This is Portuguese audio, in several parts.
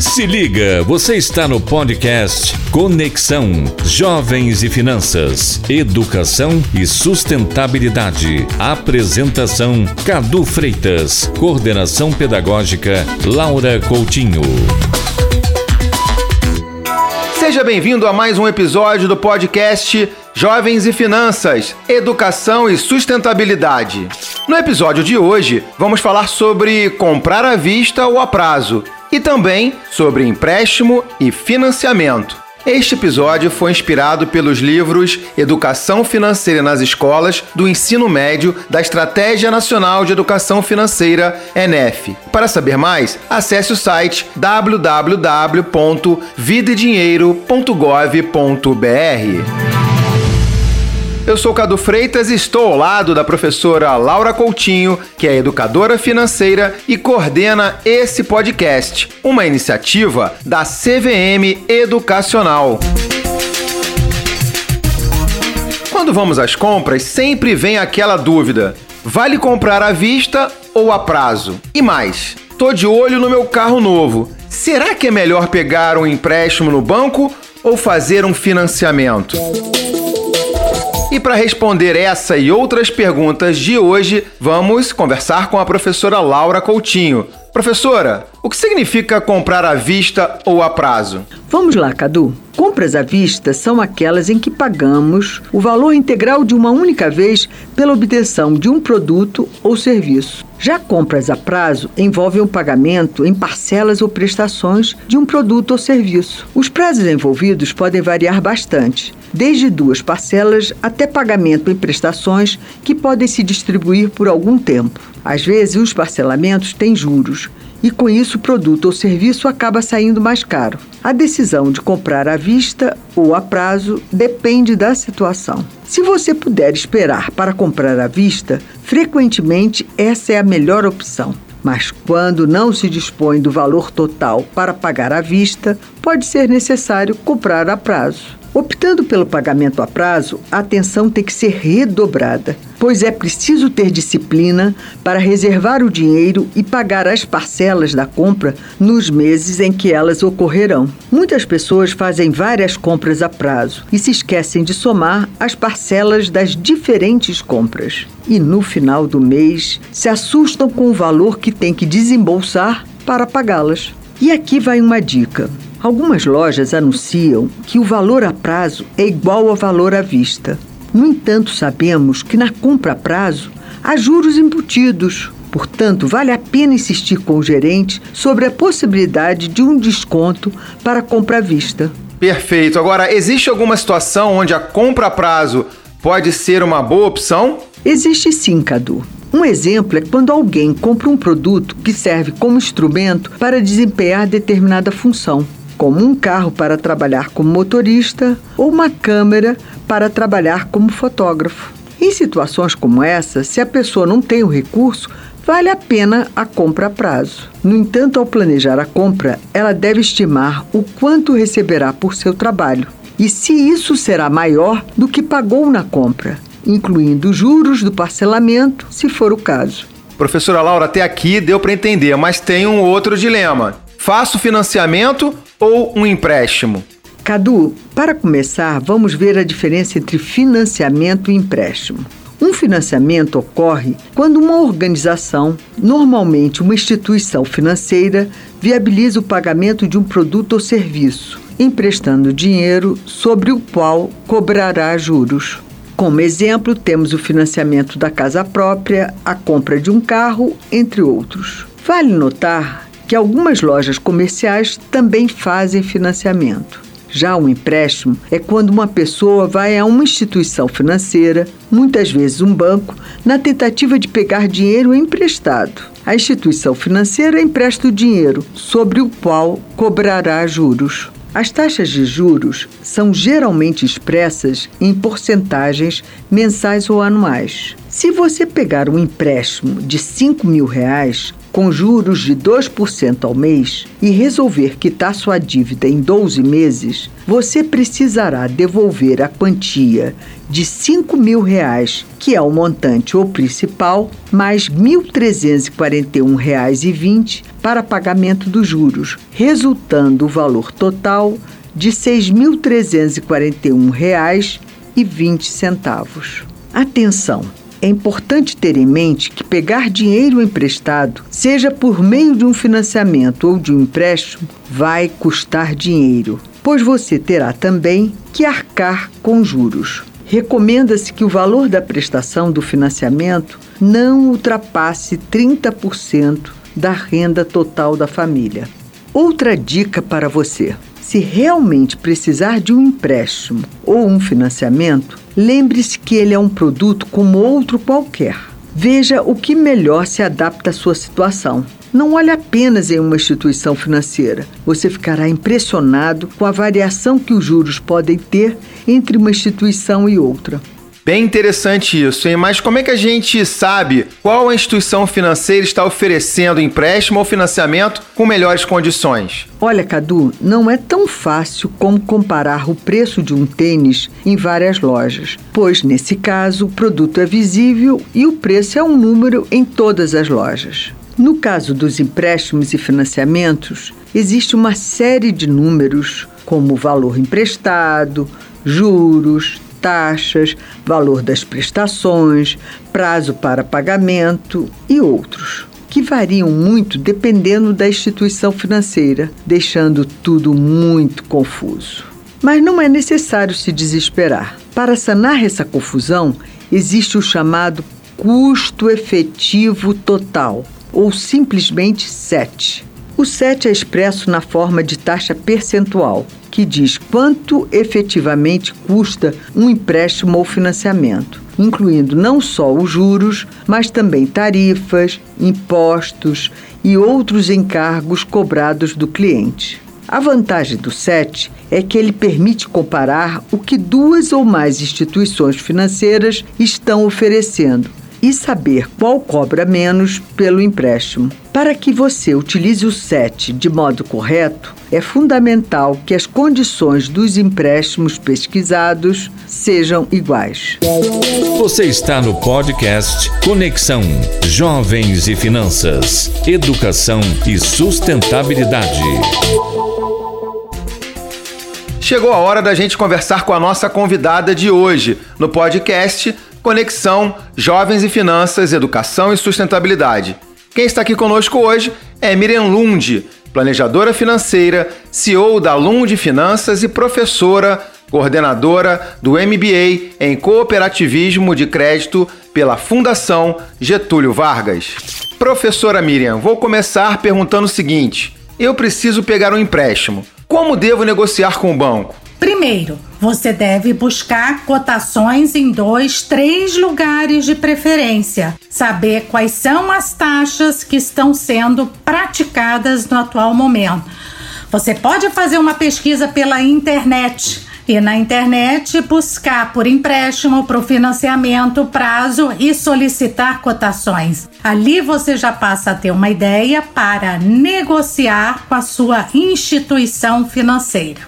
Se liga, você está no podcast Conexão Jovens e Finanças, Educação e Sustentabilidade. Apresentação Cadu Freitas, Coordenação Pedagógica Laura Coutinho. Seja bem-vindo a mais um episódio do podcast Jovens e Finanças, Educação e Sustentabilidade. No episódio de hoje, vamos falar sobre comprar à vista ou a prazo e também sobre empréstimo e financiamento. Este episódio foi inspirado pelos livros Educação Financeira nas Escolas do Ensino Médio da Estratégia Nacional de Educação Financeira, ENEF. Para saber mais, acesse o site www.videdinheiro.gov.br. Eu sou Cadu Freitas e estou ao lado da professora Laura Coutinho, que é educadora financeira e coordena esse podcast, uma iniciativa da CVM Educacional. Quando vamos às compras, sempre vem aquela dúvida: vale comprar à vista ou a prazo? E mais, tô de olho no meu carro novo. Será que é melhor pegar um empréstimo no banco ou fazer um financiamento? E para responder essa e outras perguntas de hoje, vamos conversar com a professora Laura Coutinho. Professora, o que significa comprar à vista ou a prazo? Vamos lá, Cadu. Compras à vista são aquelas em que pagamos o valor integral de uma única vez pela obtenção de um produto ou serviço. Já compras a prazo envolvem o pagamento em parcelas ou prestações de um produto ou serviço. Os prazos envolvidos podem variar bastante, desde duas parcelas até pagamento em prestações que podem se distribuir por algum tempo. Às vezes, os parcelamentos têm juros e com isso o produto ou serviço acaba saindo mais caro. A decisão de comprar à vista ou a prazo depende da situação. Se você puder esperar para comprar à vista, frequentemente essa é a melhor opção. Mas quando não se dispõe do valor total para pagar à vista, pode ser necessário comprar a prazo. Optando pelo pagamento a prazo, a atenção tem que ser redobrada, pois é preciso ter disciplina para reservar o dinheiro e pagar as parcelas da compra nos meses em que elas ocorrerão. Muitas pessoas fazem várias compras a prazo e se esquecem de somar as parcelas das diferentes compras. E no final do mês se assustam com o valor que tem que desembolsar para pagá-las. E aqui vai uma dica. Algumas lojas anunciam que o valor a prazo é igual ao valor à vista. No entanto, sabemos que na compra a prazo há juros embutidos. Portanto, vale a pena insistir com o gerente sobre a possibilidade de um desconto para compra à vista. Perfeito. Agora, existe alguma situação onde a compra a prazo pode ser uma boa opção? Existe sim, Cadu. Um exemplo é quando alguém compra um produto que serve como instrumento para desempenhar determinada função como um carro para trabalhar como motorista ou uma câmera para trabalhar como fotógrafo. Em situações como essa, se a pessoa não tem o recurso, vale a pena a compra a prazo. No entanto, ao planejar a compra, ela deve estimar o quanto receberá por seu trabalho e se isso será maior do que pagou na compra, incluindo juros do parcelamento, se for o caso. Professora Laura, até aqui deu para entender, mas tem um outro dilema. Faço financiamento ou um empréstimo? Cadu, para começar, vamos ver a diferença entre financiamento e empréstimo. Um financiamento ocorre quando uma organização, normalmente uma instituição financeira, viabiliza o pagamento de um produto ou serviço, emprestando dinheiro sobre o qual cobrará juros. Como exemplo, temos o financiamento da casa própria, a compra de um carro, entre outros. Vale notar que algumas lojas comerciais também fazem financiamento. Já o empréstimo é quando uma pessoa vai a uma instituição financeira, muitas vezes um banco, na tentativa de pegar dinheiro emprestado. A instituição financeira empresta o dinheiro, sobre o qual cobrará juros. As taxas de juros são geralmente expressas em porcentagens mensais ou anuais. Se você pegar um empréstimo de 5 mil reais, com juros de 2% ao mês e resolver quitar sua dívida em 12 meses, você precisará devolver a quantia de 5 mil reais, que é o montante ou principal, mais R$ 1.341,20 para pagamento dos juros, resultando o valor total de R$ 6.341,20. Atenção! É importante ter em mente que pegar dinheiro emprestado, seja por meio de um financiamento ou de um empréstimo, vai custar dinheiro, pois você terá também que arcar com juros. Recomenda-se que o valor da prestação do financiamento não ultrapasse 30% da renda total da família. Outra dica para você: se realmente precisar de um empréstimo ou um financiamento, lembre-se que ele é um produto como outro qualquer. Veja o que melhor se adapta à sua situação. Não olhe apenas em uma instituição financeira. Você ficará impressionado com a variação que os juros podem ter entre uma instituição e outra. Bem interessante isso, hein? Mas como é que a gente sabe qual instituição financeira está oferecendo empréstimo ou financiamento com melhores condições? Olha, Cadu, não é tão fácil como comparar o preço de um tênis em várias lojas, pois nesse caso o produto é visível e o preço é um número em todas as lojas. No caso dos empréstimos e financiamentos, existe uma série de números, como o valor emprestado, juros, taxas, valor das prestações, prazo para pagamento e outros, que variam muito dependendo da instituição financeira, deixando tudo muito confuso. Mas não é necessário se desesperar. Para sanar essa confusão, existe o chamado custo efetivo total, ou simplesmente SET. O SET é expresso na forma de taxa percentual, que diz quanto efetivamente custa um empréstimo ou financiamento, incluindo não só os juros, mas também tarifas, impostos e outros encargos cobrados do cliente. A vantagem do SET é que ele permite comparar o que duas ou mais instituições financeiras estão oferecendo e saber qual cobra menos pelo empréstimo. Para que você utilize o SET de modo correto, é fundamental que as condições dos empréstimos pesquisados sejam iguais. Você está no podcast Conexão Jovens e Finanças, Educação e Sustentabilidade. Chegou a hora da gente conversar com a nossa convidada de hoje no podcast Conexão Jovens e Finanças, Educação e Sustentabilidade. Quem está aqui conosco hoje é Miriam Lund, planejadora financeira, CEO da Lund Finanças e professora coordenadora do MBA em Cooperativismo de Crédito pela Fundação Getúlio Vargas. Professora Miriam, vou começar perguntando o seguinte: eu preciso pegar um empréstimo. Como devo negociar com o banco? Primeiro, você deve buscar cotações em dois, três lugares de preferência. Saber quais são as taxas que estão sendo praticadas no atual momento. Você pode fazer uma pesquisa pela internet e na internet buscar por empréstimo, para o financiamento, prazo e solicitar cotações. Ali você já passa a ter uma ideia para negociar com a sua instituição financeira.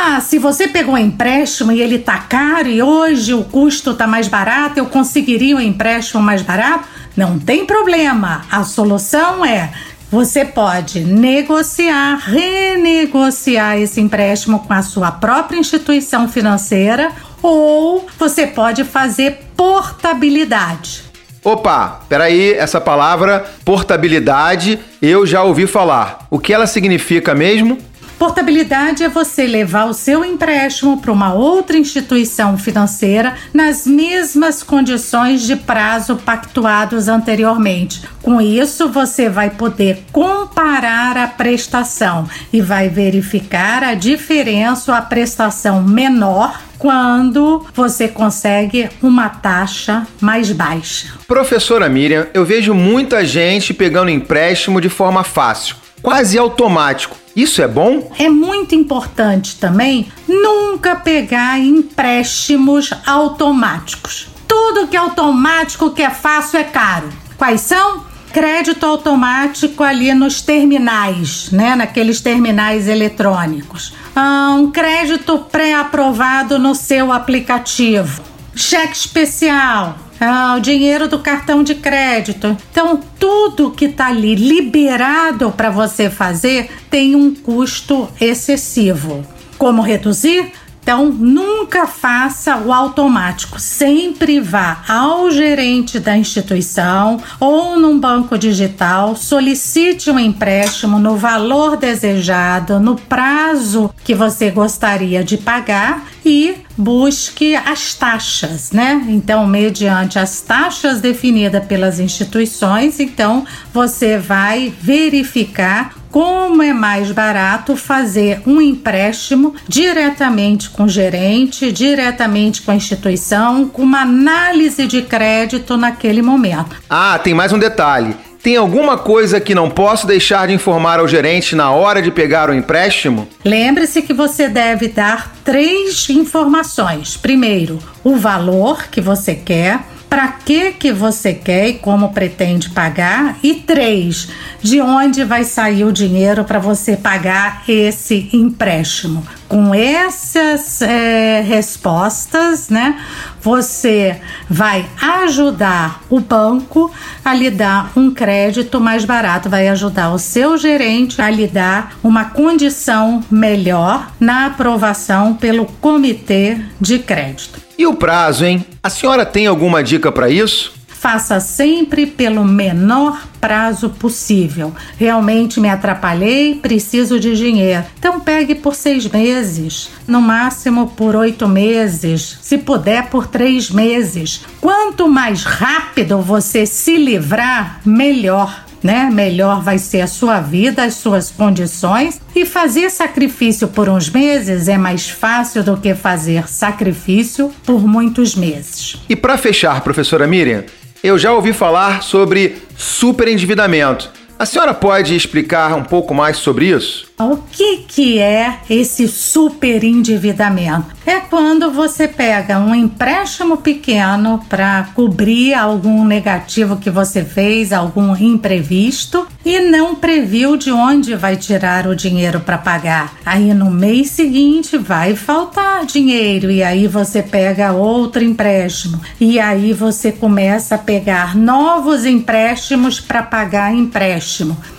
Ah, se você pegou um empréstimo e ele tá caro e hoje o custo tá mais barato, eu conseguiria um empréstimo mais barato? Não tem problema. A solução é você pode negociar, renegociar esse empréstimo com a sua própria instituição financeira ou você pode fazer portabilidade. Opa, peraí, essa palavra portabilidade eu já ouvi falar. O que ela significa mesmo? Portabilidade é você levar o seu empréstimo para uma outra instituição financeira nas mesmas condições de prazo pactuados anteriormente. Com isso, você vai poder comparar a prestação e vai verificar a diferença ou a prestação menor quando você consegue uma taxa mais baixa. Professora Miriam, eu vejo muita gente pegando empréstimo de forma fácil, quase automático isso é bom? É muito importante também nunca pegar empréstimos automáticos. Tudo que é automático, que é fácil, é caro. Quais são? crédito automático ali nos terminais, né? Naqueles terminais eletrônicos. Ah, um crédito pré-aprovado no seu aplicativo. Cheque especial, ah, o dinheiro do cartão de crédito. Então, tudo que está ali liberado para você fazer tem um custo excessivo. Como reduzir? Então, nunca faça o automático. Sempre vá ao gerente da instituição ou num banco digital, solicite um empréstimo no valor desejado, no prazo que você gostaria de pagar e busque as taxas, né? Então, mediante as taxas definidas pelas instituições, então você vai verificar como é mais barato fazer um empréstimo diretamente com o gerente, diretamente com a instituição, com uma análise de crédito naquele momento. Ah, tem mais um detalhe. Tem alguma coisa que não posso deixar de informar ao gerente na hora de pegar o empréstimo? Lembre-se que você deve dar três informações. Primeiro, o valor que você quer para que que você quer e como pretende pagar e três, de onde vai sair o dinheiro para você pagar esse empréstimo. Com essas é, respostas, né, você vai ajudar o banco a lhe dar um crédito mais barato, vai ajudar o seu gerente a lhe dar uma condição melhor na aprovação pelo comitê de crédito. E o prazo, hein? A senhora tem alguma dica para isso? Faça sempre pelo menor prazo possível. Realmente me atrapalhei, preciso de dinheiro. Então pegue por seis meses, no máximo por oito meses, se puder por três meses. Quanto mais rápido você se livrar, melhor né? Melhor vai ser a sua vida, as suas condições. E fazer sacrifício por uns meses é mais fácil do que fazer sacrifício por muitos meses. E para fechar, professora Miriam, eu já ouvi falar sobre superendividamento. A senhora pode explicar um pouco mais sobre isso? O que, que é esse superendividamento? É quando você pega um empréstimo pequeno para cobrir algum negativo que você fez, algum imprevisto e não previu de onde vai tirar o dinheiro para pagar. Aí no mês seguinte vai faltar dinheiro e aí você pega outro empréstimo e aí você começa a pegar novos empréstimos para pagar empréstimo.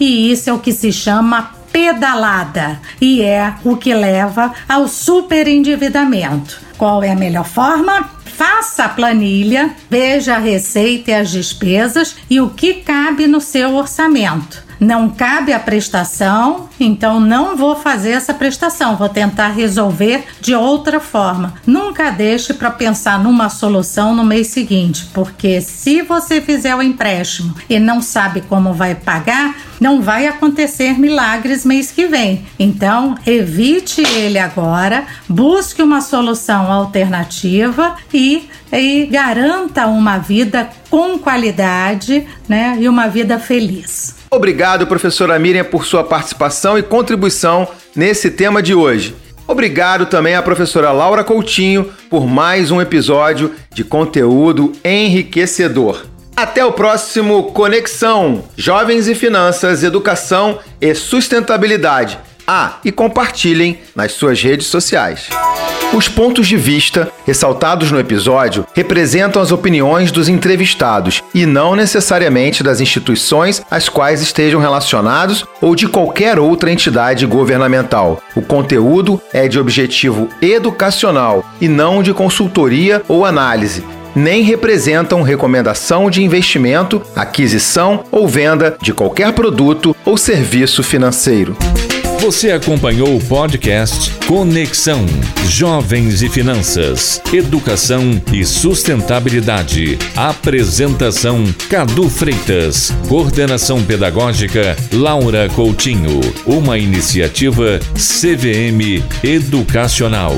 E isso é o que se chama pedalada e é o que leva ao superendividamento. Qual é a melhor forma? Faça a planilha, veja a receita e as despesas e o que cabe no seu orçamento não cabe a prestação, então não vou fazer essa prestação, vou tentar resolver de outra forma. Nunca deixe para pensar numa solução no mês seguinte, porque se você fizer o empréstimo e não sabe como vai pagar, não vai acontecer milagres mês que vem. Então, evite ele agora, busque uma solução alternativa e, e garanta uma vida com qualidade, né, e uma vida feliz. Obrigado, professora Miriam, por sua participação e contribuição nesse tema de hoje. Obrigado também à professora Laura Coutinho por mais um episódio de conteúdo enriquecedor. Até o próximo Conexão Jovens e Finanças, Educação e Sustentabilidade. Ah, e compartilhem nas suas redes sociais. Os pontos de vista ressaltados no episódio representam as opiniões dos entrevistados e não necessariamente das instituições às quais estejam relacionados ou de qualquer outra entidade governamental. O conteúdo é de objetivo educacional e não de consultoria ou análise nem representam recomendação de investimento, aquisição ou venda de qualquer produto ou serviço financeiro. Você acompanhou o podcast Conexão Jovens e Finanças, Educação e Sustentabilidade. Apresentação Cadu Freitas. Coordenação Pedagógica Laura Coutinho. Uma iniciativa CVM Educacional.